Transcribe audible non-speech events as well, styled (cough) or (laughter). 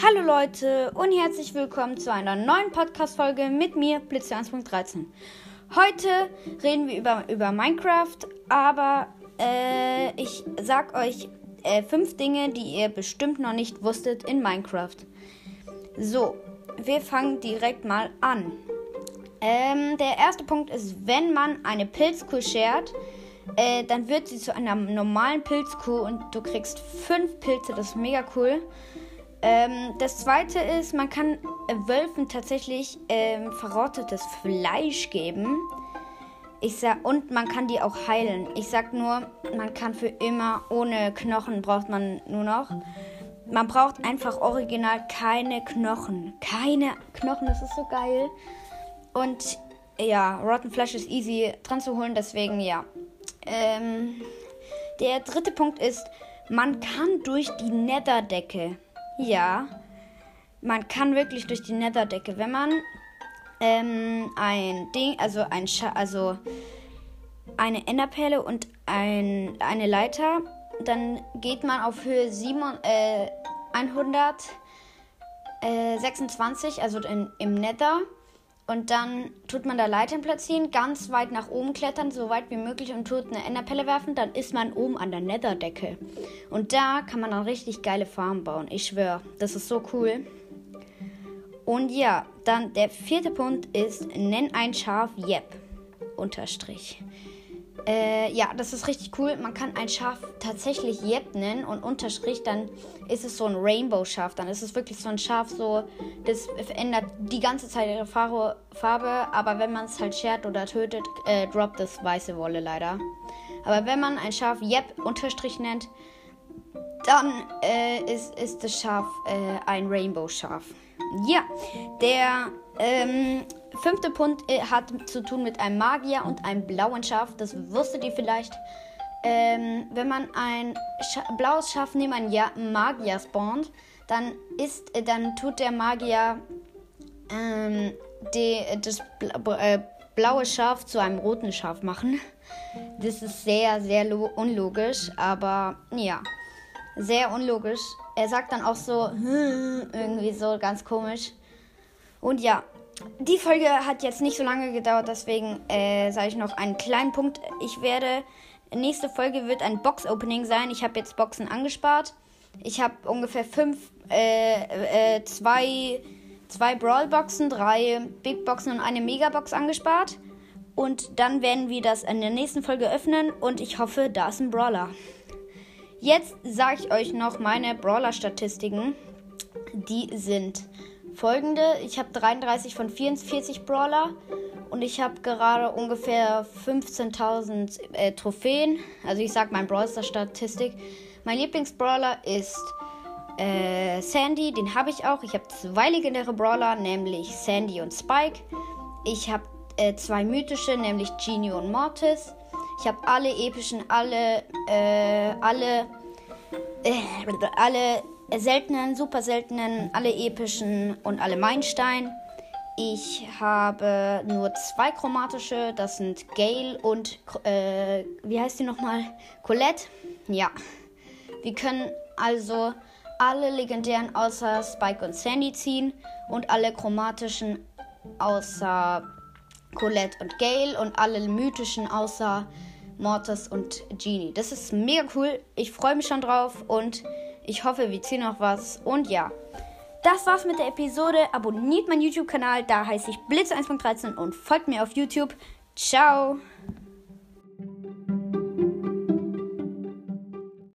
Hallo Leute und herzlich willkommen zu einer neuen Podcast-Folge mit mir, Blitze 1.13. Heute reden wir über, über Minecraft, aber äh, ich sag euch äh, fünf Dinge, die ihr bestimmt noch nicht wusstet in Minecraft. So, wir fangen direkt mal an. Ähm, der erste Punkt ist, wenn man eine Pilzkuh schert, äh, dann wird sie zu einer normalen Pilzkuh und du kriegst fünf Pilze. Das ist mega cool. Ähm, das zweite ist, man kann Wölfen tatsächlich ähm, verrottetes Fleisch geben. Ich sag, und man kann die auch heilen. Ich sag nur, man kann für immer ohne Knochen braucht man nur noch. Man braucht einfach original keine Knochen. Keine Knochen, das ist so geil. Und ja, Rotten Flesh ist easy dran zu holen, deswegen ja. Ähm, der dritte Punkt ist, man kann durch die Netherdecke ja, man kann wirklich durch die Netherdecke, wenn man ähm, ein Ding, also ein Scha also eine Enderperle und ein, eine Leiter, dann geht man auf Höhe 7, äh, 126, also in, im Nether. Und dann tut man da Leitern platzieren, ganz weit nach oben klettern, so weit wie möglich und tut eine Enderpelle werfen. Dann ist man oben an der Netherdecke. Und da kann man dann richtig geile Farmen bauen. Ich schwöre, das ist so cool. Und ja, dann der vierte Punkt ist, nenn ein Schaf Yep. Unterstrich. Äh, ja, das ist richtig cool. Man kann ein Schaf tatsächlich Jeb nennen und Unterstrich, dann ist es so ein Rainbow-Schaf. Dann ist es wirklich so ein Schaf, so, das verändert die ganze Zeit ihre Farbe, aber wenn man es halt schert oder tötet, äh, droppt es weiße Wolle leider. Aber wenn man ein Schaf Jeb Unterstrich nennt, dann äh, ist, ist das Schaf äh, ein Rainbow-Schaf. Ja, der ähm, fünfte Punkt äh, hat zu tun mit einem Magier und einem blauen Schaf. Das wusstet ihr vielleicht. Ähm, wenn man ein Scha blaues Schaf neben einem ja Magier spawnt, dann ist, äh, dann tut der Magier ähm, die, das äh, blaue Schaf zu einem roten Schaf machen. Das ist sehr, sehr unlogisch, aber ja, sehr unlogisch. Er sagt dann auch so, (laughs) irgendwie so ganz komisch. Und ja, die Folge hat jetzt nicht so lange gedauert, deswegen äh, sage ich noch einen kleinen Punkt. Ich werde, nächste Folge wird ein Box-Opening sein. Ich habe jetzt Boxen angespart. Ich habe ungefähr fünf, äh, äh, zwei, zwei Brawl-Boxen, drei Big-Boxen und eine Mega-Box angespart. Und dann werden wir das in der nächsten Folge öffnen und ich hoffe, da ist ein Brawler. Jetzt sage ich euch noch meine Brawler-Statistiken. Die sind folgende. Ich habe 33 von 44 Brawler und ich habe gerade ungefähr 15.000 äh, Trophäen. Also ich sage mein Brawler Statistik. Mein Lieblingsbrawler ist äh, Sandy, den habe ich auch. Ich habe zwei legendäre Brawler, nämlich Sandy und Spike. Ich habe äh, zwei mythische, nämlich Genie und Mortis. Ich habe alle epischen, alle, äh, alle, äh, alle seltenen, super seltenen, alle epischen und alle Meilenstein. Ich habe nur zwei chromatische, das sind Gale und, äh, wie heißt die nochmal? Colette. Ja. Wir können also alle legendären außer Spike und Sandy ziehen und alle chromatischen außer Colette und Gale und alle mythischen außer Mortis und Genie. Das ist mega cool. Ich freue mich schon drauf und ich hoffe, wir ziehen noch was. Und ja, das war's mit der Episode. Abonniert meinen YouTube-Kanal, da heiße ich Blitz 1.13 und folgt mir auf YouTube. Ciao!